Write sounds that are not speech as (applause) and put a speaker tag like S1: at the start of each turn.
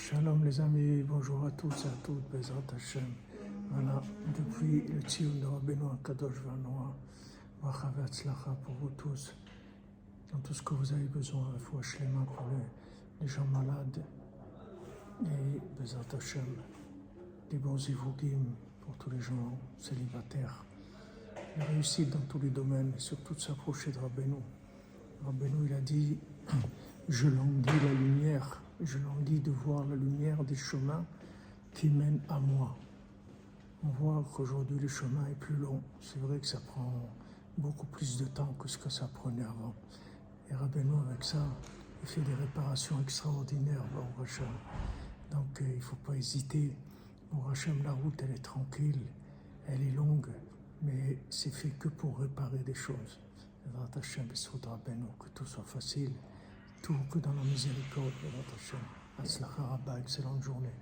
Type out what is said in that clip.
S1: Shalom les amis, bonjour à tous et à toutes, Bezrat Hashem. Voilà, depuis le Tzion de Rabbeinu Kadosh Vanoa, Bracha Ve'atzlacha pour vous tous, dans tout ce que vous avez besoin, il faut mains pour les, les gens malades, et Bezrat Hashem, des bons ivogim pour tous les gens célibataires, la réussite dans tous les domaines, et surtout de s'approcher de Rabbeinu. Rabbeinu, il a dit, (clears throat) je languis la lumière je languis de voir la lumière des chemins qui mènent à moi. On voit qu'aujourd'hui le chemin est plus long. C'est vrai que ça prend beaucoup plus de temps que ce que ça prenait avant. Et Rabbeinu, avec ça, il fait des réparations extraordinaires, au Hachem. Donc euh, il ne faut pas hésiter. Au Hachem, la route, elle est tranquille, elle est longue, mais c'est fait que pour réparer des choses. Que tout soit facile tout que dans la miséricorde de notre. Atzlacha Rabba, excellente journée.